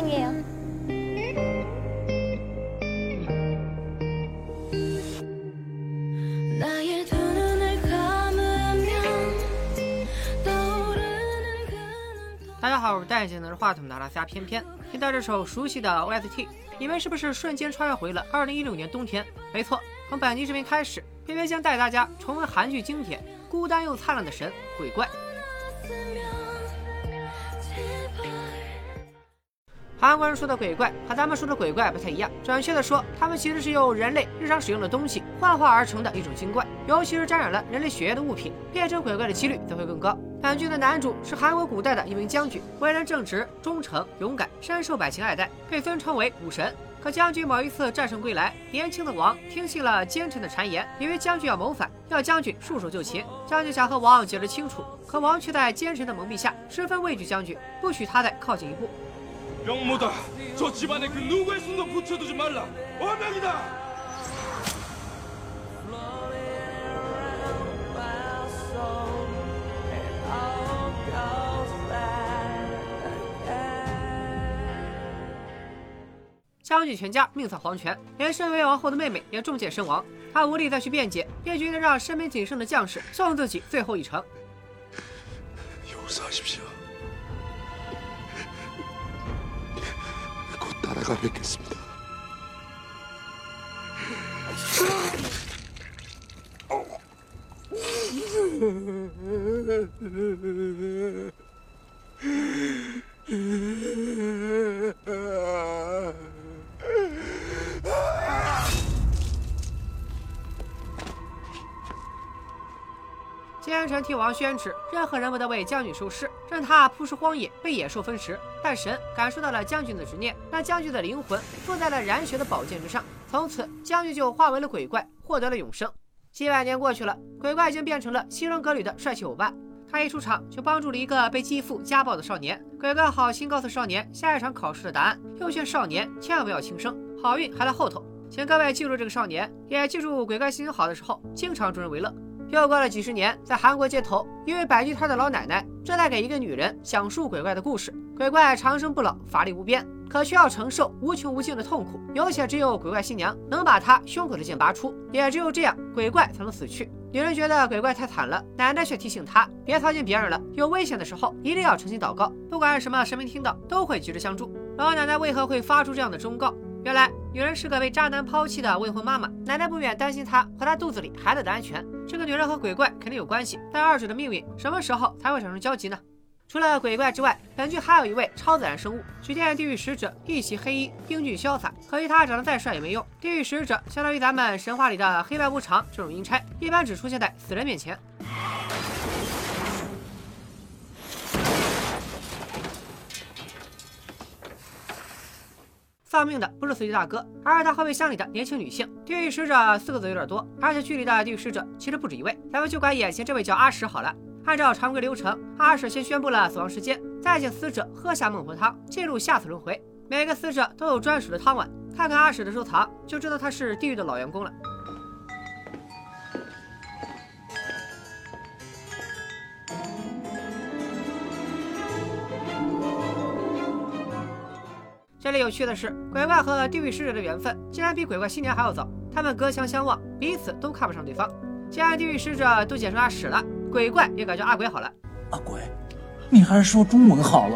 사랑해요. 나의 두 눈을 감으면 떠오르는 그 눈동 大家好，我是戴眼镜拿着话筒的阿拉斯加偏偏。听到这首熟悉的 OST，你们是不是瞬间穿越回了2016年冬天？没错，从本期视频开始，偏偏将带大家重温韩剧经典《孤单又灿烂的神》鬼怪。 韩国人说的鬼怪和咱们说的鬼怪不太一样，准确的说，他们其实是由人类日常使用的东西幻化而成的一种精怪，尤其是沾染了人类血液的物品，变成鬼怪的几率则会更高。本剧的男主是韩国古代的一名将军，为人正直、忠诚、勇敢，深受百姓爱戴，被尊称为武神。可将军某一次战胜归来，年轻的王听信了奸臣的谗言，以为将军要谋反，要将军束手就擒。将军想和王解释清楚，可王却在奸臣的蒙蔽下，十分畏惧将军，不许他再靠近一步。 명모다 저 집안에 그 누구의 손도 붙여두지 말라 어명이다 Oh, 将军全家命丧黄泉，连身为王后的妹妹也中箭身亡。他无力再去辩解，便决定让身边仅剩的将士送自己最后一程。 살아가겠습니다. 奸臣替王宣旨，任何人不得为将军收尸，任他扑食荒野，被野兽分食。但神感受到了将军的执念，让将军的灵魂附在了燃血的宝剑之上。从此，将军就化为了鬼怪，获得了永生。几百年过去了，鬼怪已经变成了西装革履的帅气欧巴。他一出场就帮助了一个被继父家暴的少年。鬼怪好心告诉少年下一场考试的答案，又劝少年千万不要轻生，好运还在后头。请各位记住这个少年，也记住鬼怪心情好的时候，经常助人为乐。又过了几十年，在韩国街头，一位摆地摊的老奶奶正在给一个女人讲述鬼怪的故事。鬼怪长生不老，法力无边，可却要承受无穷无尽的痛苦，有且只有鬼怪新娘能把她胸口的剑拔出，也只有这样，鬼怪才能死去。女人觉得鬼怪太惨了，奶奶却提醒她别操心别人了，有危险的时候一定要诚心祷告，不管是什么神明听到都会及时相助。老奶奶为何会发出这样的忠告？原来女人是个被渣男抛弃的未婚妈妈，奶奶不免担心她和她肚子里孩子的安全。这个女人和鬼怪肯定有关系，但二者的命运什么时候才会产生交集呢？除了鬼怪之外，本剧还有一位超自然生物——只见地狱使者，一袭黑衣，英俊潇洒。可惜他长得再帅也没用，地狱使者相当于咱们神话里的黑白无常这种阴差，一般只出现在死人面前。丧命的不是司机大哥，而是他后备箱里的年轻女性。地狱使者四个字有点多，而且剧里的地狱使者其实不止一位。咱们就管眼前这位叫阿史好了。按照常规流程，阿史先宣布了死亡时间，再请死者喝下孟婆汤，进入下次轮回。每个死者都有专属的汤碗，看看阿史的收藏，就知道他是地狱的老员工了。这里有趣的是，鬼怪和地狱使者的缘分竟然比鬼怪新娘还要早。他们隔墙相望，彼此都看不上对方。既然地狱使者都简称阿屎了，鬼怪也改叫阿鬼好了。阿鬼，你还是说中文好了。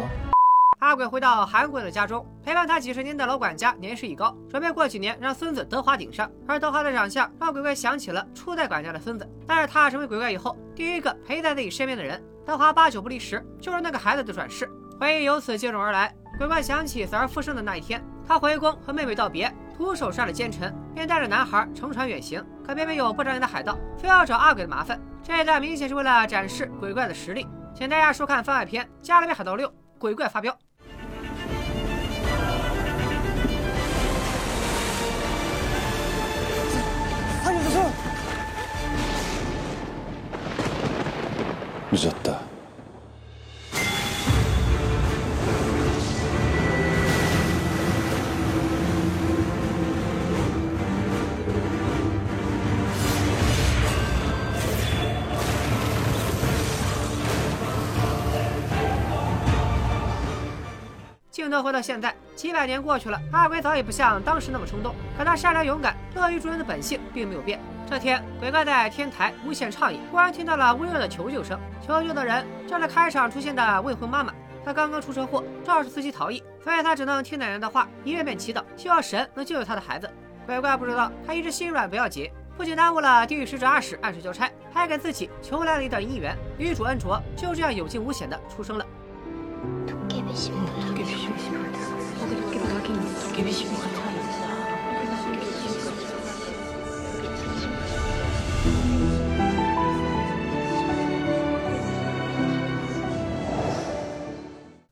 阿鬼回到韩国的家中，陪伴他几十年的老管家年事已高，准备过几年让孙子德华顶上。而德华的长相让鬼怪想起了初代管家的孙子。但是他成为鬼怪以后，第一个陪在自己身边的人，德华八九不离十，就是那个孩子的转世。回忆由此接踵而来，鬼怪想起死而复生的那一天，他回宫和妹妹道别，徒手杀了奸臣，便带着男孩乘船远行。可偏偏有不长眼的海盗非要找阿鬼的麻烦，这一段明显是为了展示鬼怪的实力。请大家收看番外篇《加勒比海盗六：鬼怪发飙》。 늦었다. 镜头回到现在，几百年过去了，阿鬼早已不像当时那么冲动，可他善良勇敢、乐于助人的本性并没有变。这天，鬼怪在天台无限畅饮，忽然听到了微弱的求救声。求救的人正是开场出现的未婚妈妈。她刚刚出车祸，肇事司机逃逸，所以她只能听奶奶的话，一遍遍祈祷，希望神能救救她的孩子。鬼怪不知道，他一直心软不要紧，不仅耽误了地狱使者阿史按时交差，还给自己求来了一段姻缘。女主恩卓就这样有惊无险的出生了。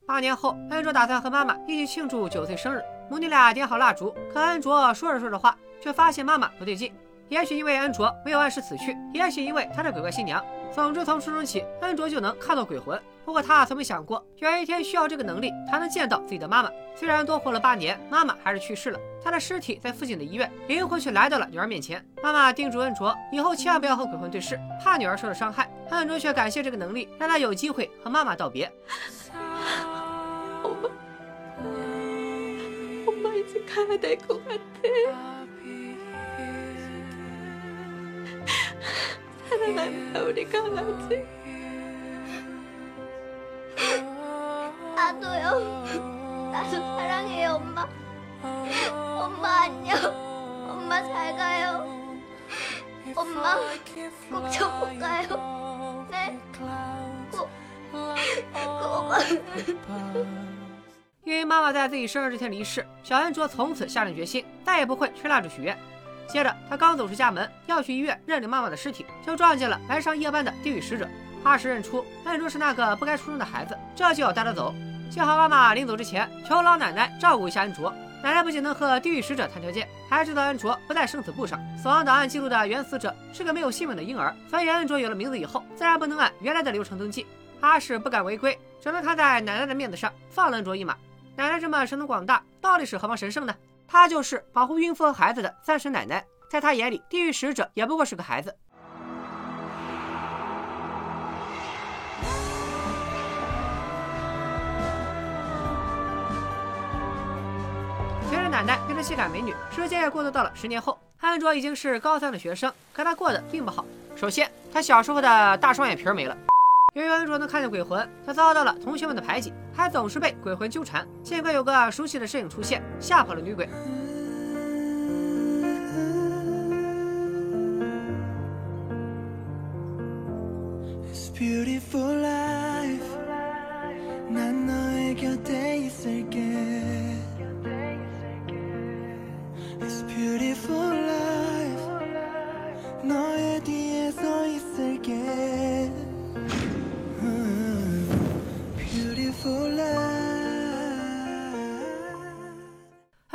八年后，恩卓打算和妈妈一起庆祝九岁生日。母女俩点好蜡烛，可恩卓说着说着话，却发现妈妈不对劲。也许因为恩卓没有按时死去，也许因为她是鬼怪新娘。总之，从出生起，恩卓就能看到鬼魂。不过，他从没想过，有一天需要这个能力才能见到自己的妈妈。虽然多活了八年，妈妈还是去世了。她的尸体在附近的医院，灵魂却来到了女儿面前。妈妈叮嘱恩卓，以后千万不要和鬼魂对视，怕女儿受到伤害。恩卓却感谢这个能力，让他有机会和妈妈道别。 엄마 이제 가야 될 것 같아. 사랑한다 우리 강아지. 나도요. 나도 사랑해요, 엄마. 엄마 안녕. 엄마 잘 가요. 엄마 꼭 좀 못 가요. 네. 꼭. 꼭. 因为妈妈在自己生日这天离世，小恩卓从此下定决心，再也不会吹蜡烛许愿。 接着，他刚走出家门，要去医院认领妈妈的尸体，就撞见了来上夜班的地狱使者。阿史认出恩卓是那个不该出生的孩子，这就要带他走。幸好妈妈临走之前求老奶奶照顾一下恩卓。奶奶不仅能和地狱使者谈条件，还知道恩卓不在生死簿上。死亡档案记录的原死者是个没有姓名的婴儿，所以恩卓有了名字以后，自然不能按原来的流程登记。阿史不敢违规，只能看在奶奶的面子上放了恩卓一马。奶奶这么神通广大，到底是何方神圣呢？她就是保护孕妇和孩子的三神奶奶，在她眼里，地狱使者也不过是个孩子。随着奶奶变成性感美女，时间也过渡到了十年后，安卓已经是高三的学生，可他过得并不好。首先，他小时候的大双眼皮没了。由于安卓能看见鬼魂，他遭到了同学们的排挤，还总是被鬼魂纠缠。幸亏有个熟悉的身影出现，吓跑了女鬼。 It's beautiful life 난 너의 곁에 있을게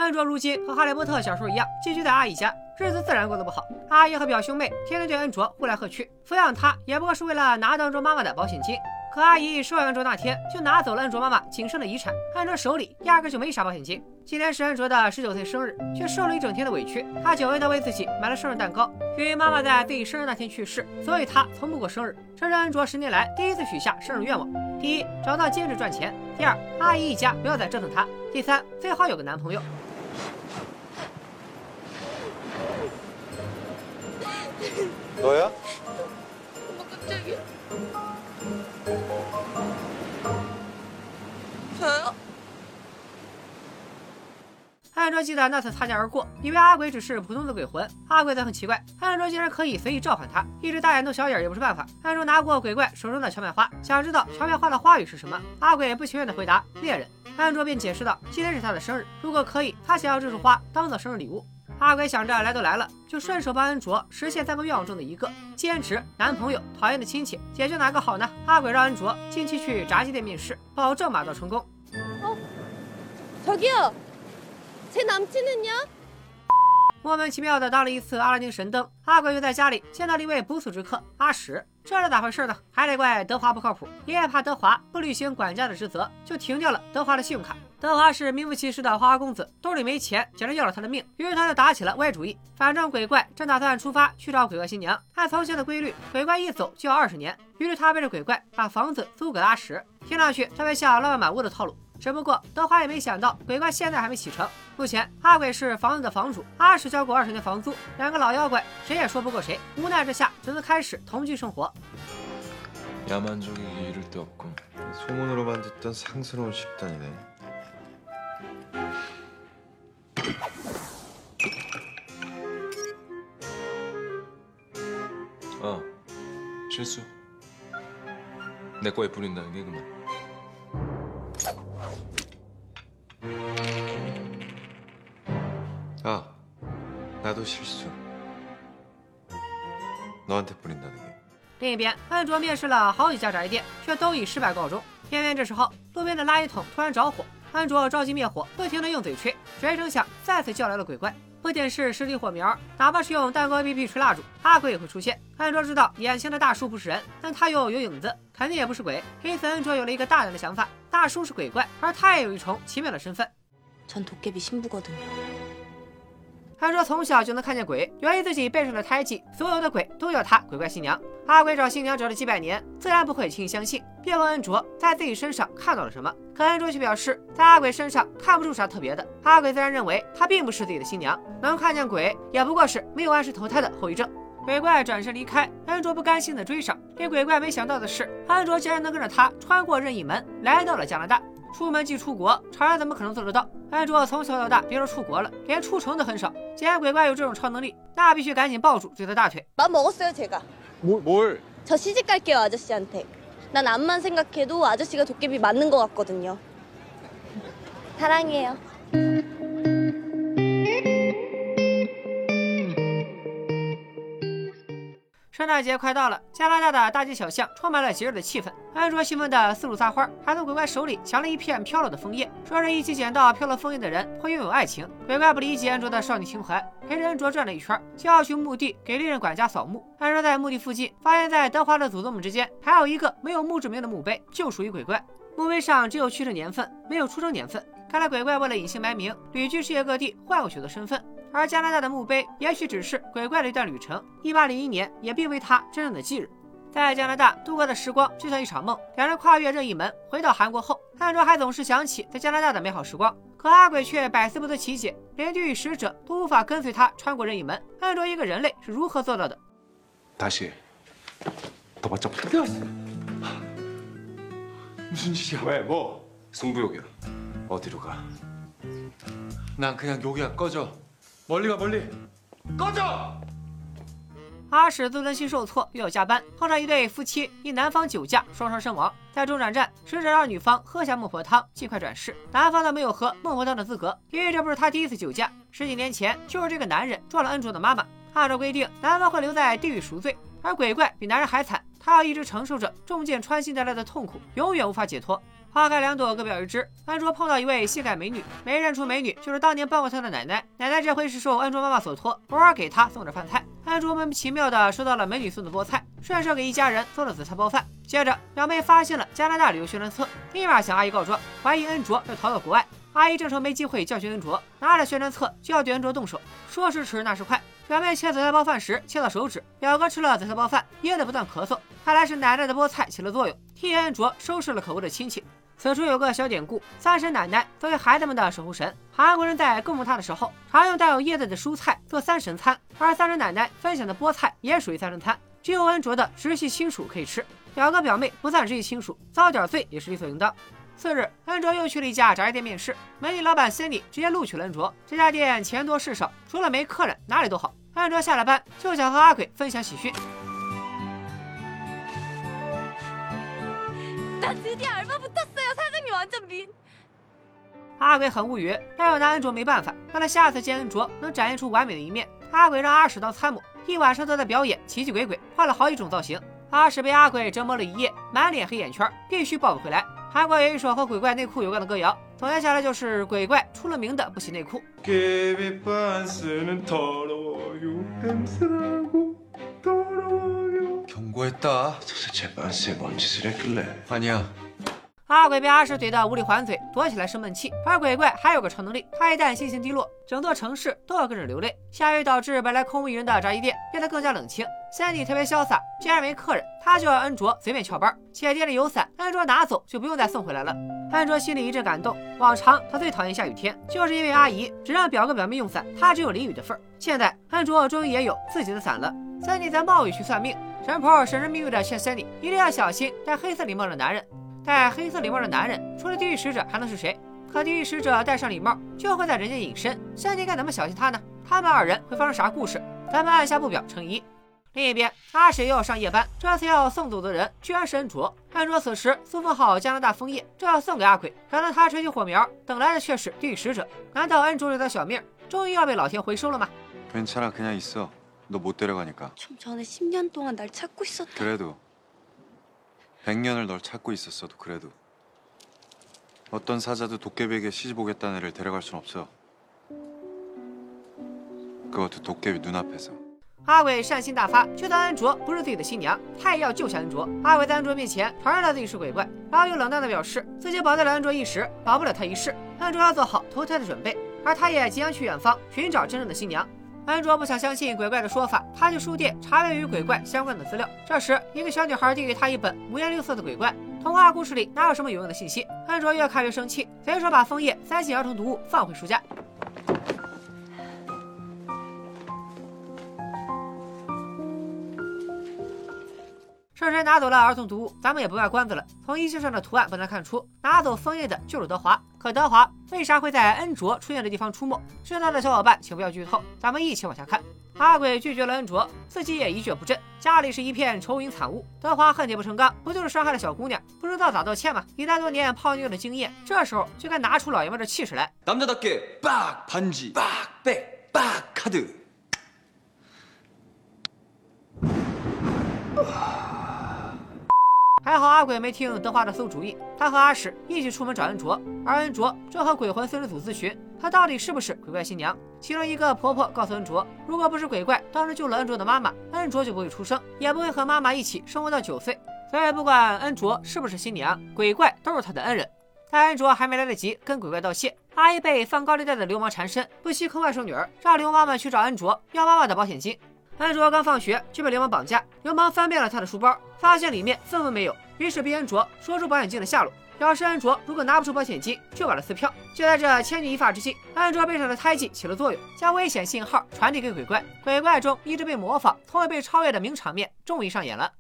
安卓如今和哈利波特小时候一样，寄居在阿姨家，日子自然过得不好。阿姨和表兄妹天天对恩卓呼来喝去，抚养他也不过是为了拿到恩卓妈妈的保险金。可阿姨收养恩卓那天，就拿走了恩卓妈妈仅剩的遗产，恩卓手里压根就没啥保险金。今天是恩卓的十九岁生日，却受了一整天的委屈。他久违地为自己买了生日蛋糕。由于妈妈在自己生日那天去世，所以他从不过生日。这是恩卓十年来第一次许下生日愿望：第一，找到兼职赚钱；第二，阿姨一家不要再折腾他；第三，最好有个男朋友。너야? 엄마 깜짝이야. 저요? 安卓记得那次擦肩而过，以为阿鬼只是普通的鬼魂。阿鬼则很奇怪，安卓竟然可以随意召唤他，一直大眼瞪小眼也不是办法。安卓拿过鬼怪手中的荞麦花，想知道荞麦花的花语是什么。阿鬼不情愿地回答猎人。安卓便解释道，今天是他的生日，如果可以，他想要这束花当做生日礼物。 阿鬼想着来都来了，就顺手帮安卓实现三个愿望中的一个：兼职、男朋友、讨厌的亲戚。解决哪个好呢？阿鬼让安卓近期去炸鸡店面试，保证马到成功。 저기요. 제 남친은요? 莫名其妙的当了一次阿拉丁神灯，阿鬼又在家里见到了一位不速之客阿史， 这是咋回事呢？还得怪德华不靠谱，爷爷怕德华不履行管家的职责，就停掉了德华的信用卡。德华是名副其实的花花公子，兜里没钱，简直要了他的命。于是他就打起了歪主意，反正鬼怪正打算出发去找鬼怪新娘，按从前的规律，鬼怪一走就要二十年。于是他背着鬼怪把房子租给了阿石，听上去特别像浪漫满屋的套路。只不过德华也没想到，鬼怪现在还没启程。目前阿鬼是房子的房主，阿史交过二十年房租，两个老妖怪谁也说不过谁。无奈之下，只能开始同居生活。 야만족이 이를 데 없군. 소문으로만 듣던 상스러운 집단이네. 어, 실수. 내 거에 부린다는 게 그만. 아, 나도 실수. 너한테 뿌린다는 게. 另一边，安卓面试了好几家炸鸡店，却都以失败告终。偏偏这时候，路边的垃圾桶突然着火，安卓着急灭火，不停的用嘴吹，谁成想再次叫来了鬼怪。不仅是实体火苗，哪怕是用蛋糕 APP 吹蜡烛，阿鬼也会出现。安卓知道眼前的大叔不是人，但他又有影子，肯定也不是鬼。因此，安卓有了一个大胆的想法： 大叔是鬼怪，而他也有一重奇妙的身份。他说从小就能看见鬼，源于自己背上的胎记，所有的鬼都叫他鬼怪新娘。阿鬼找新娘找了几百年，自然不会轻易相信，便问恩卓在自己身上看到了什么。可恩卓却表示在阿鬼身上看不出啥特别的。阿鬼自然认为他并不是自己的新娘，能看见鬼也不过是没有按时投胎的后遗症。鬼怪转身离开，安卓不甘心的追上。令鬼怪没想到的是，安卓竟然能跟着他穿过任意门，来到了加拿大。出门即出国，常人怎么可能做得到？安卓从小到大，别说出国了，连出城都很少。既然鬼怪有这种超能力，那必须赶紧抱住追他大腿。 맘 먹었어요 제가. 뭘? 뭘? 저 시집 갈게요 아저씨한테. 난 앞만 생각해도 아저씨가 도깨비 맞는 것 같거든요. 사랑해요. 圣诞节快到了，加拿大的大街小巷充满了节日的气氛。安卓兴奋的四处撒欢，还从鬼怪手里抢了一片飘落的枫叶，说是一起捡到飘落枫叶的人会拥有爱情。鬼怪不理解安卓的少女情怀，陪着安卓转了一圈，就要去墓地给利刃管家扫墓。安卓在墓地附近发现，在德华的祖宗们之间还有一个没有墓志铭的墓碑，就属于鬼怪。墓碑上只有去世年份，没有出生年份。看来鬼怪为了隐姓埋名，旅居世界各地，换过许多身份。而加拿大的墓碑也许只是鬼怪的一段旅程。一八零一年也并非他真正的忌日。在加拿大度过的时光就像一场梦。两人跨越任意门回到韩国后，安卓还总是想起在加拿大的美好时光。可阿鬼却百思不得其解，连地狱使者都无法跟随他穿过任意门。安卓一个人类是如何做到的？ 다시. 더 바짝 붙여. 무슨 짓이야? 왜 뭐? 승부욕이야. 어디로 가? 난 그냥 욕이야. 꺼져. 멀리 가 멀리. 꺼져. 阿史自尊心受挫，又要加班，碰上一对夫妻因男方酒驾双双身亡。在中转站，使者让女方喝下孟婆汤，尽快转世。男方呢没有喝孟婆汤的资格，因为这不是他第一次酒驾。十几年前，就是这个男人撞了恩卓的妈妈。按照规定，男方会留在地狱赎罪，而鬼怪比男人还惨，他要一直承受着中箭穿心带来的痛苦，永远无法解脱。 花开两朵，各表一枝。安卓碰到一位性感美女，没认出美女就是当年帮过他的奶奶。奶奶这回是受安卓妈妈所托，偶尔给他送点饭菜。安卓莫名其妙的收到了美女送的菠菜，顺手给一家人做了紫菜包饭。接着，表妹发现了加拿大旅游宣传册，立马向阿姨告状，怀疑恩卓要逃到国外。阿姨正愁没机会教训恩卓，拿着宣传册就要对恩卓动手。说时迟，那时快，表妹切紫菜包饭时切到手指，表哥吃了紫菜包饭噎得不断咳嗽，看来是奶奶的菠菜起了作用，替恩卓收拾了可恶的亲戚。此处有个小典故：三神奶奶作为孩子们的守护神，韩国人在供奉她的时候，常用带有叶子的蔬菜做三神餐，而三神奶奶分享的菠菜也属于三神餐，只有恩卓的直系亲属可以吃。表哥表妹不算直系亲属，遭点罪也是理所应当。次日，恩卓又去了一家炸鸡店面试，美女老板 Cindy 直接录取了恩卓。这家店钱多事少，除了没客人，哪里都好。恩卓下了班就想和阿鬼分享喜讯。阿鬼很无语，但又拿恩卓没办法，让他下次见恩卓能展现出完美的一面。阿鬼让阿史当参谋，一晚上都在表演奇奇鬼鬼，换了好几种造型。阿史被阿鬼折磨了一夜，满脸黑眼圈，必须抱回来。韩国有一首和鬼怪内裤有关的歌谣，总结下来就是鬼怪出了名的不洗内裤。阿鬼被阿石怼得无力还嘴，躲起来生闷气。而鬼怪还有个超能力，他一旦心情低落，整座城市都要跟着流泪。下雨导致本来空无一人的炸鸡店变得更加冷清。三弟特别潇洒，既然没客人，他就让恩卓随便翘班。且店里有伞，恩卓拿走就不用再送回来了。恩卓心里一阵感动。往常他最讨厌下雨天，就是因为阿姨只让表哥表妹用伞，他只有淋雨的份儿。现在恩卓终于也有自己的伞了。三弟在冒雨去算命，神婆神神秘秘的劝三弟一定要小心戴黑色礼帽的男人。戴黑色礼帽的男人，除了地狱使者还能是谁？可地狱使者戴上礼帽就会在人间隐身，三弟该怎么小心他呢？他们二人会发生啥故事？咱们按下不表，乘一。另一边，阿史又要上夜班，这次要送走的人居然是恩卓。恩卓此时送封好加拿大枫叶，正要送给阿鬼，然而他吹起火苗，等来的却是地狱使者。难道恩卓留的小命终于要被老天回收了吗？ 괜찮아그냥있어너못데려가니까 좀 전에 10년 동안 날 찾고 있었다. 그래도 100년을 널 찾고 있었어도 그래도 어떤 사자도 도깨비에게 시집 오겠다는 애를 데려갈 순 없어. 그것도 도깨비 눈앞에서. 阿伟善心大发，就当恩卓不是自己的新娘，他也要救下恩卓。阿伟在恩卓面前承认了自己是鬼怪，然后又冷淡的表示自己保得了恩卓一时，保不了他一世。恩卓要做好投胎的准备，而他也即将去远方寻找真正的新娘。 安卓不想相信鬼怪的说法，他去书店查阅与鬼怪相关的资料。这时，一个小女孩递给他一本五颜六色的鬼怪童话故事里哪有什么有用的信息？安卓越看越生气，随手把枫叶塞进儿童读物，放回书架。圣神拿走了儿童读物，咱们也不卖关子了。从衣袖上的图案不难看出，拿走枫叶的就是德华。可德华为啥会在恩卓出现的地方出没？知道的小伙伴请不要剧透，咱们一起往下看。阿鬼拒绝了恩卓，自己也一蹶不振，家里是一片愁云惨雾。德华恨铁不成钢，不就是伤害了小姑娘，不知道咋道歉吗？以他多年泡妞的经验，这时候就该拿出老爷们的气势来。 남자답게 빡 반지 빡 백 빡 카드 还好阿鬼没听德华的馊主意，他和阿史一起出门找恩卓，而恩卓正和鬼魂孙师祖咨询，她到底是不是鬼怪新娘。其中一个婆婆告诉恩卓，如果不是鬼怪当时救了恩卓的妈妈，恩卓就不会出生，也不会和妈妈一起生活到九岁。所以不管恩卓是不是新娘，鬼怪都是他的恩人。但恩卓还没来得及跟鬼怪道谢，阿姨被放高利贷的流氓缠身，不惜坑外甥女儿，让流氓们去找恩卓要妈妈的保险金。安卓刚放学就被流氓绑架，流氓翻遍了他的书包，发现里面分文没有，于是逼安卓说出保险金的下落，表示安卓如果拿不出保险金，就把他撕票。就在这千钧一发之际，安卓背上的胎记起了作用，将危险信号传递给鬼怪。鬼怪中一直被模仿、从未被超越的名场面终于上演了。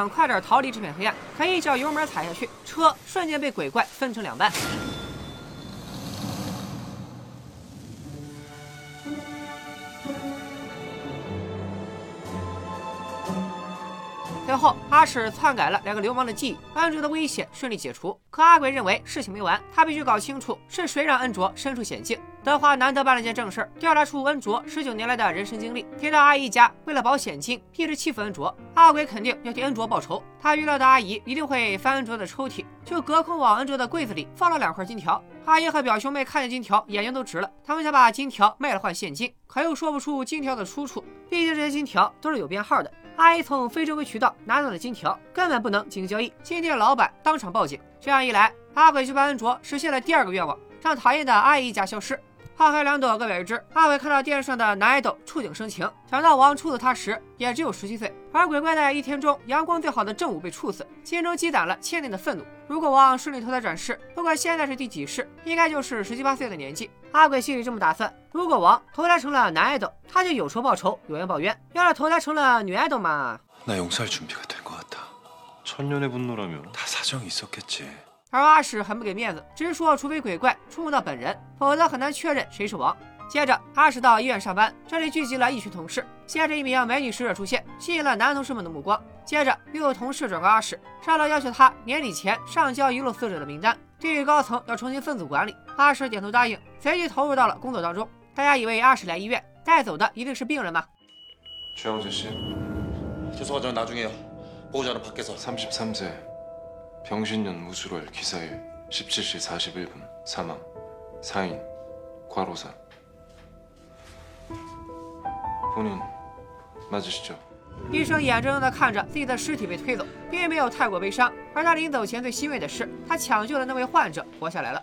想快点逃离这片黑暗，可一脚油门踩下去，车瞬间被鬼怪分成两半。阿史篡改了两个流氓的记忆，安卓的危险顺利解除。可阿鬼认为事情没完，他必须搞清楚是谁让恩卓身处险境。德华难得办了件正事，调查出恩卓十九年来的人生经历。听到阿姨家为了保险金一直欺负恩卓，阿鬼肯定要替恩卓报仇。他预料到阿姨一定会翻恩卓的抽屉，就隔空往恩卓的柜子里放了两块金条。阿姨和表兄妹看见金条，眼睛都直了。他们想把金条卖了换现金，可又说不出金条的出处，毕竟这些金条都是有编号的。阿姨从非正规渠道拿到的金条，根本不能进行交易。金店老板当场报警。这样一来，阿鬼就帮安卓实现了第二个愿望，让讨厌的阿姨一家消失。花开两朵，各表一枝。阿伟看到电视上的男爱豆触景生情，想到王处死他时也只有十七岁，而鬼怪在一天中阳光最好的正午被处死，心中积攒了千年的愤怒。如果王顺利投胎转世，不管现在是第几世，应该就是十七八岁的年纪。阿鬼心里这么打算：如果王投胎成了男爱豆，他就有仇报仇，有冤报冤；要是投胎成了女爱豆嘛， 나 용서할 준비가 된 것 같아. 천년의 분노라면 다 사정이 있었겠지. 而阿史很不给面子，直说除非鬼怪触摸到本人，否则很难确认谁是王。接着，阿史到医院上班，这里聚集了一群同事。接着，一名美女使者出现，吸引了男同事们的目光。接着，又有同事转告阿史，上头要求他年底前上交遗漏死者的名单，地狱高层要重新分组管理。阿史点头答应，随即投入到了工作当中。大家以为阿史来医院带走的一定是病人吗？ 최영재 씨, 죄송하지만 나중에요. 보호자는 밖에서. 33세, 병신년 무술월 기사일 17시 41분 사망, 사인, 과로사. 본인 맞으시죠? 医生眼睁睁地看着自己的尸体被推走，并没有太过悲伤。而他临走前最欣慰的是，他抢救的那位患者活下来了。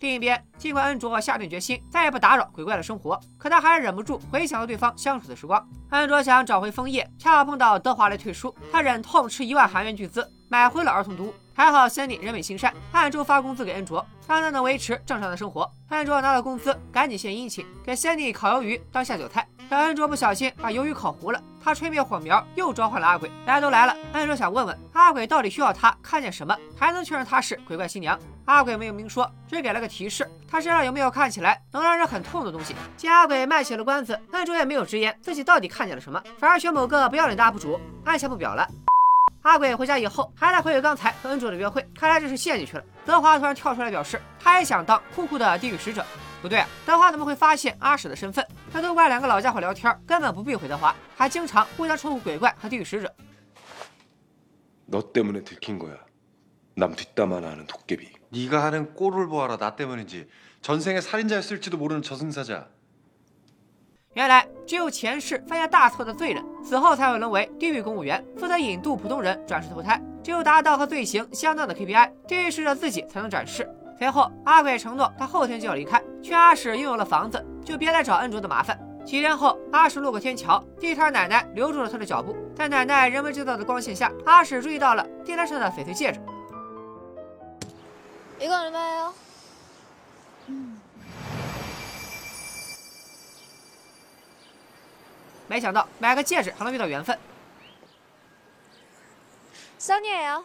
另一边，尽管恩卓下定决心再也不打扰鬼怪的生活，可他还是忍不住回想和对方相处的时光。恩卓想找回枫叶，恰好碰到德华来退书，他忍痛斥一万韩元巨资 买回了儿童读物。还好森尼人美心善，暗中发工资给恩卓，让他能维持正常的生活。恩卓拿到工资，赶紧献殷勤，给森尼烤鱿鱼当下酒菜。但恩卓不小心把鱿鱼烤糊了，他吹灭火苗，又召唤了阿鬼。来都来了，恩卓想问问阿鬼到底需要他看见什么，才能确认他是鬼怪新娘？阿鬼没有明说，只给了个提示，他身上有没有看起来能让人很痛的东西？见阿鬼卖起了关子，恩卓也没有直言自己到底看见了什么，反而选某个不要脸的 UP 主按下不表了。阿鬼回家以后，还在回味刚才和恩卓的约会，看来这是陷进去了。德华突然跳出来表示，他也想当酷酷的地狱使者。不对啊，德华怎么会发现阿史的身份？那都怪两个老家伙聊天，根本不避讳德华，还经常互相称呼鬼怪和地狱使者。 너 때문에 들킨 거야. 남 뒷담 하나 하는 도깨비. 네가 하는 꼴을 보아라 나 때문이지. 전생에 살인자였을지도 모르는 저승사자. 原来，只有前世犯下大错的罪人，死后才会沦为地狱公务员，负责引渡普通人转世投胎。只有达到和罪行相当的 KPI，地狱使者自己才能转世。随后，阿鬼承诺他后天就要离开，劝阿史拥有了房子就别再找恩卓的麻烦。几天后，阿史路过天桥，地摊奶奶留住了他的脚步。在奶奶人为制造的光线下，阿史注意到了地摊上的翡翠戒指。没想到买个戒指还能遇到缘分。Sonia 呀。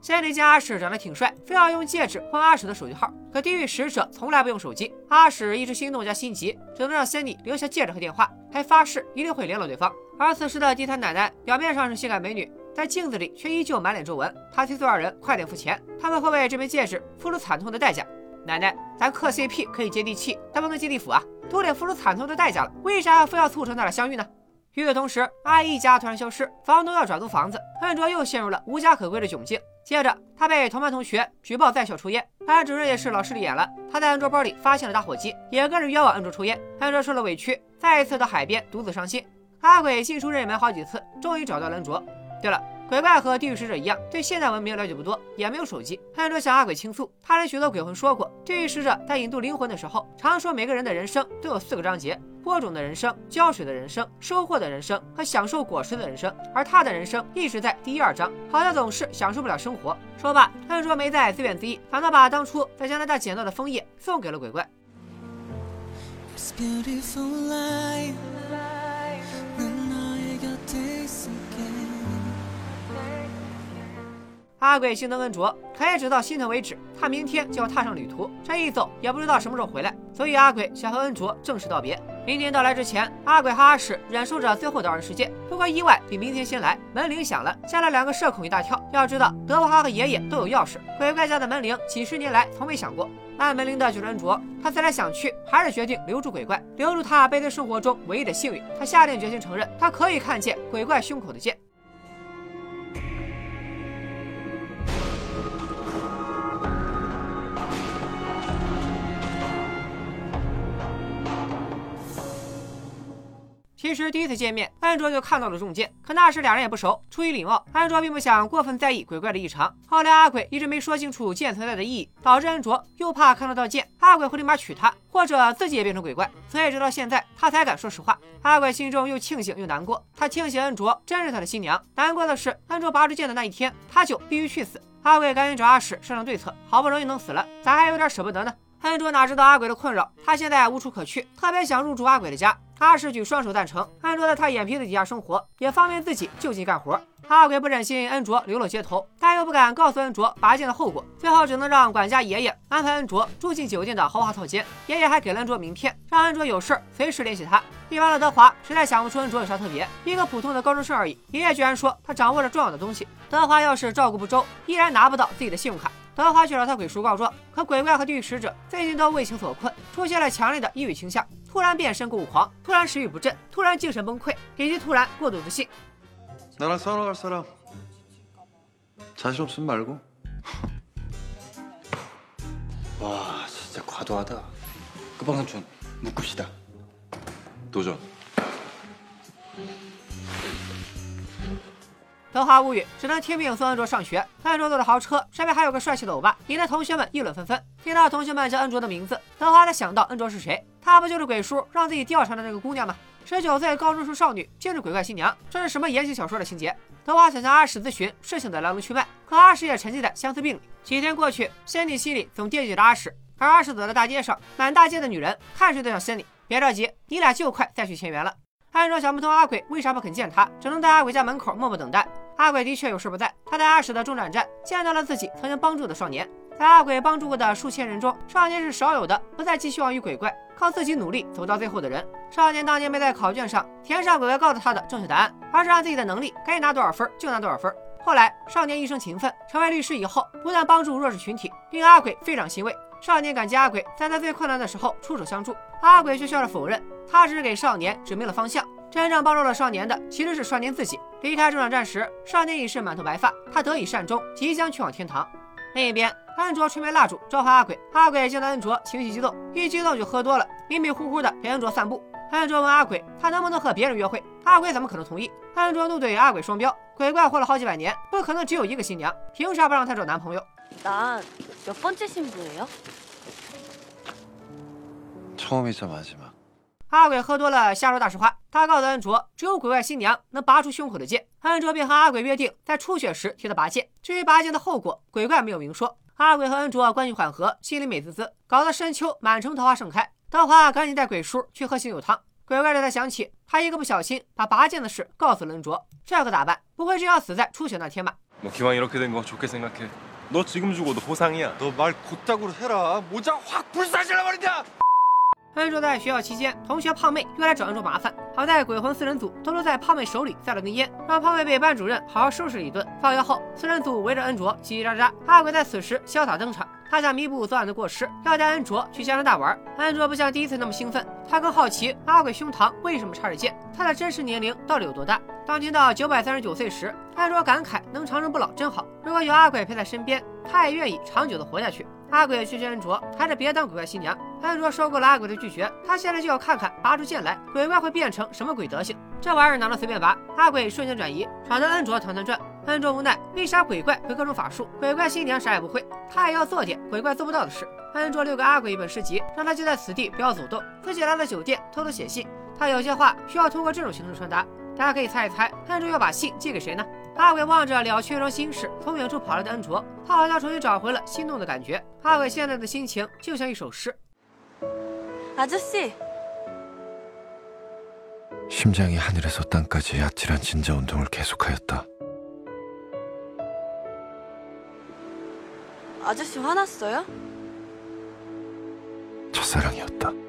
现在见阿史长得挺帅，非要用戒指换阿史的手机号。可地狱使者从来不用手机，阿史一时心动加心急，只能让 Sandy 留下戒指和电话，还发誓一定会联络对方。而此时的地摊奶奶表面上是性感美女，在镜子里却依旧满脸皱纹。他催促二人快点付钱，他们会为这枚戒指付出惨痛的代价。奶奶，咱磕 CP 可以接地气，但不能接地府啊，都得付出惨痛的代价了，为啥非要促成他俩相遇呢？与此同时，阿姨一家突然消失，房东要转租房子，恩卓又陷入了无家可归的窘境。接着，他被同班同学举报在校抽烟，班主任也是老势利眼了。他在恩卓包里发现了打火机，也跟着冤枉恩卓抽烟。恩卓受了委屈，再一次到海边独自伤心。阿鬼进出任门好几次，终于找到了恩卓。对了，鬼怪和地狱使者一样，对现代文明了解不多，也没有手机。恩卓向阿鬼倾诉，他人许多鬼魂说过，地狱使者在引渡灵魂的时候，常说每个人的人生都有四个章节。播种的人生、浇水的人生、收获的人生和享受果实的人生，而他的人生一直在第一二章，好像总是享受不了生活。说罢，恩卓没再自怨自艾，反倒把当初在加拿大捡到的枫叶送给了鬼怪。It's 阿鬼心疼恩卓，可也只到心疼为止。他明天就要踏上旅途，这一走也不知道什么时候回来，所以阿鬼想和恩卓正式道别。明天到来之前，阿鬼和阿史忍受着最后的二人世界。不过意外比明天先来，门铃响了，吓了两个社恐一大跳。要知道，德华和爷爷都有钥匙，鬼怪家的门铃几十年来从没响过。按门铃的就是恩卓，他思来想去，还是决定留住鬼怪，留住他背对生活中唯一的幸运。他下定决心承认，他可以看见鬼怪胸口的剑。其实第一次见面，恩卓就看到了中箭，可那时俩人也不熟，出于礼貌，恩卓并不想过分在意鬼怪的异常。后来阿鬼一直没说清楚剑存在的意义，导致恩卓又怕看得到剑，阿鬼会立马娶她，或者自己也变成鬼怪，所以直到现在他才敢说实话。阿鬼心中又庆幸又难过，他庆幸恩卓真是他的新娘，难过的是恩卓拔出剑的那一天，他就必须去死。阿鬼赶紧找阿史商量对策，好不容易能死了，咋还有点舍不得呢？恩卓哪知道阿鬼的困扰，他现在无处可去，特别想入住阿鬼的家。阿史举双手赞成，恩卓在他眼皮子底下生活，也方便自己就近干活。阿鬼不忍心恩卓流落街头，但又不敢告诉恩卓拔剑的后果，最后只能让管家爷爷安排恩卓住进酒店的豪华套间。爷爷还给了恩卓名片，让恩卓有事随时联系他。一旁的德华实在想不出恩卓有啥特别，一个普通的高中生而已。爷爷居然说他掌握着重要的东西，德华要是照顾不周，依然拿不到自己的信用卡。德华去找他鬼叔告状，可鬼怪和地狱使者最近都为情所困，出现了强烈的抑郁倾向，突然变身购物狂，突然食欲不振，突然精神崩溃，以及突然过度自信。 나랑 싸우러 갈 사람 자신 없으면 말고 와 진짜 과도하다. 끝방삼촌 묶읍시다. 도전. 德华无语，只能听命送恩卓上学。恩卓坐着豪车，身边还有个帅气的欧巴，引得同学们议论纷纷。听到同学们叫恩卓的名字，德华才想到恩卓是谁， 他不就是鬼叔让自己调查的那个姑娘吗？十九岁高中生少女竟是鬼怪新娘，这是什么言情小说的情节？德华想向阿史咨询事情的来龙去脉，可阿史也沉浸在相思病里。几天过去，仙女心里总惦记着阿史，而阿史走在大街上，满大街的女人看谁都像仙女。别着急，你俩就快再续前缘了。安卓想不通阿鬼为啥不肯见他，只能在阿鬼家门口默默等待。阿鬼的确有事不在，他在阿史的中转站见到了自己曾经帮助的少年。在阿鬼帮助过的数千人中，少年是少有的不再寄希望于鬼怪，靠自己努力走到最后的人。少年当年没在考卷上填上鬼怪告诉他的正确答案，而是按自己的能力该拿多少分就拿多少分。后来，少年一生勤奋，成为律师以后，不断帮助弱势群体，令阿鬼非常欣慰。少年感激阿鬼在他最困难的时候出手相助，阿鬼却笑着否认，他只是给少年指明了方向。真正帮助了少年的其实是少年自己。离开中场战时，少年已是满头白发，他得以善终，即将去往天堂。另一边，安卓吹灭蜡烛召唤阿鬼，阿鬼见到安卓情绪激动，一激动就喝多了，迷迷糊糊的陪安卓散步。安卓问阿鬼，他能不能和别人约会？阿鬼怎么可能同意？安卓怒怼阿鬼双标，鬼怪活了好几百年，不可能只有一个新娘，凭啥不让他找男朋友？ 난 몇 번째 신부예요? 처음이자 마지막 阿鬼喝多了，瞎说大实话。他告诉安卓，只有鬼怪新娘能拔出胸口的剑。安卓便和阿鬼约定，在出血时替他拔剑。至于拔剑的后果，鬼怪没有明说。 阿鬼和恩卓关系缓和，心里美滋滋，搞得深秋满城桃花盛开。德华赶紧带鬼叔去喝醒酒汤。鬼怪这才想起，他一个不小心把拔剑的事告诉了恩卓，这可咋办？不会是要死在出血那天吧？恩卓在学校期间，同学胖妹又来找恩卓麻烦。好在鬼魂四人组偷偷在胖妹手里塞了根烟，让胖妹被班主任好好收拾了一顿。放学后，四人组围着恩卓叽叽喳喳。阿鬼在此时潇洒登场，他想弥补昨晚的过失，要带恩卓去加拿大玩。恩卓不像第一次那么兴奋，他更好奇阿鬼胸膛为什么插着剑，他的真实年龄到底有多大？当听到九百三十九岁时，安卓感慨能长生不老真好。如果有阿鬼陪在身边，他也愿意长久的活下去。阿鬼劝劝安卓，还是别当鬼怪新娘。安卓受够了阿鬼的拒绝，他现在就要看看拔出剑来，鬼怪会变成什么鬼德行。这玩意儿哪能随便拔？阿鬼瞬间转移，吵得安卓团团转。安卓无奈，为啥鬼怪会各种法术？鬼怪新娘啥也不会，他也要做点鬼怪做不到的事。安卓留给阿鬼一本诗集，让他就在此地不要走动，自己来到酒店偷偷写信。他有些话需要通过这种形式传达。大家可以猜一猜，安卓要把信寄给谁呢？阿鬼望着了却一桩心事，从远处跑来的安卓，他好像重新找回了心动的感觉。阿鬼现在的心情就像一首诗。 아저씨, 심장이 하늘에서 땅까지 아찔한 진자 운동을 계속하였다. 아저씨 화났어요? 첫사랑이었다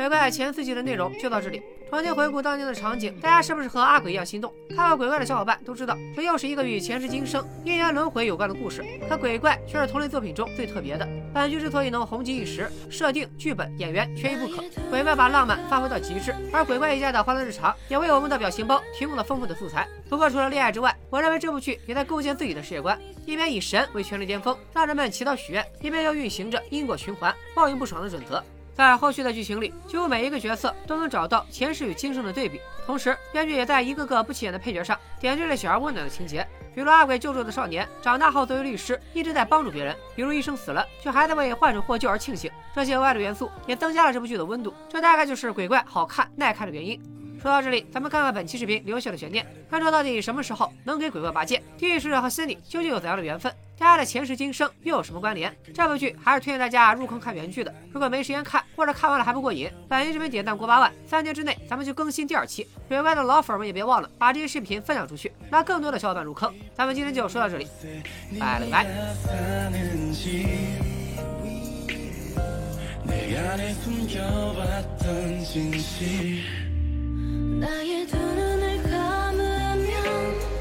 鬼怪前四集的内容就到这里。重新回顾当年的场景，大家是不是和阿鬼一样心动？看过鬼怪的小伙伴都知道，这又是一个与前世今生、姻缘轮回有关的故事。可鬼怪却是同类作品中最特别的。本剧之所以能红极一时，设定、剧本、演员缺一不可。鬼怪把浪漫发挥到极致，而鬼怪一家的欢乐日常也为我们的表情包提供了丰富的素材。不过除了恋爱之外，我认为这部剧也在构建自己的世界观。一边以神为权力巅峰，让人们祈祷许愿，一边又运行着因果循环、报应不爽的准则。在后续的剧情里，几乎每一个角色都能找到前世与今生的对比，同时编剧也在一个个不起眼的配角上点缀了小而温暖的情节。比如阿鬼救助的少年，长大后作为律师，一直在帮助别人；比如医生死了，却还在为患者获救而庆幸。这些额外的元素也增加了这部剧的温度，这大概就是鬼怪好看耐看的原因。说到这里，咱们看看本期视频留下的悬念：安卓到底什么时候能给鬼怪八戒？地狱使者和森里究竟有怎样的缘分？大家的前世今生又有什么关联？这部剧还是推荐大家入坑看原剧的。如果没时间看，或者看完了还不过瘾，本期视频点赞过八万，三天之内咱们就更新第二期。鬼怪的老粉们也别忘了把这些视频分享出去，让更多的小伙伴入坑。咱们今天就说到这里，拜了个拜。 나의 두 눈을 감으면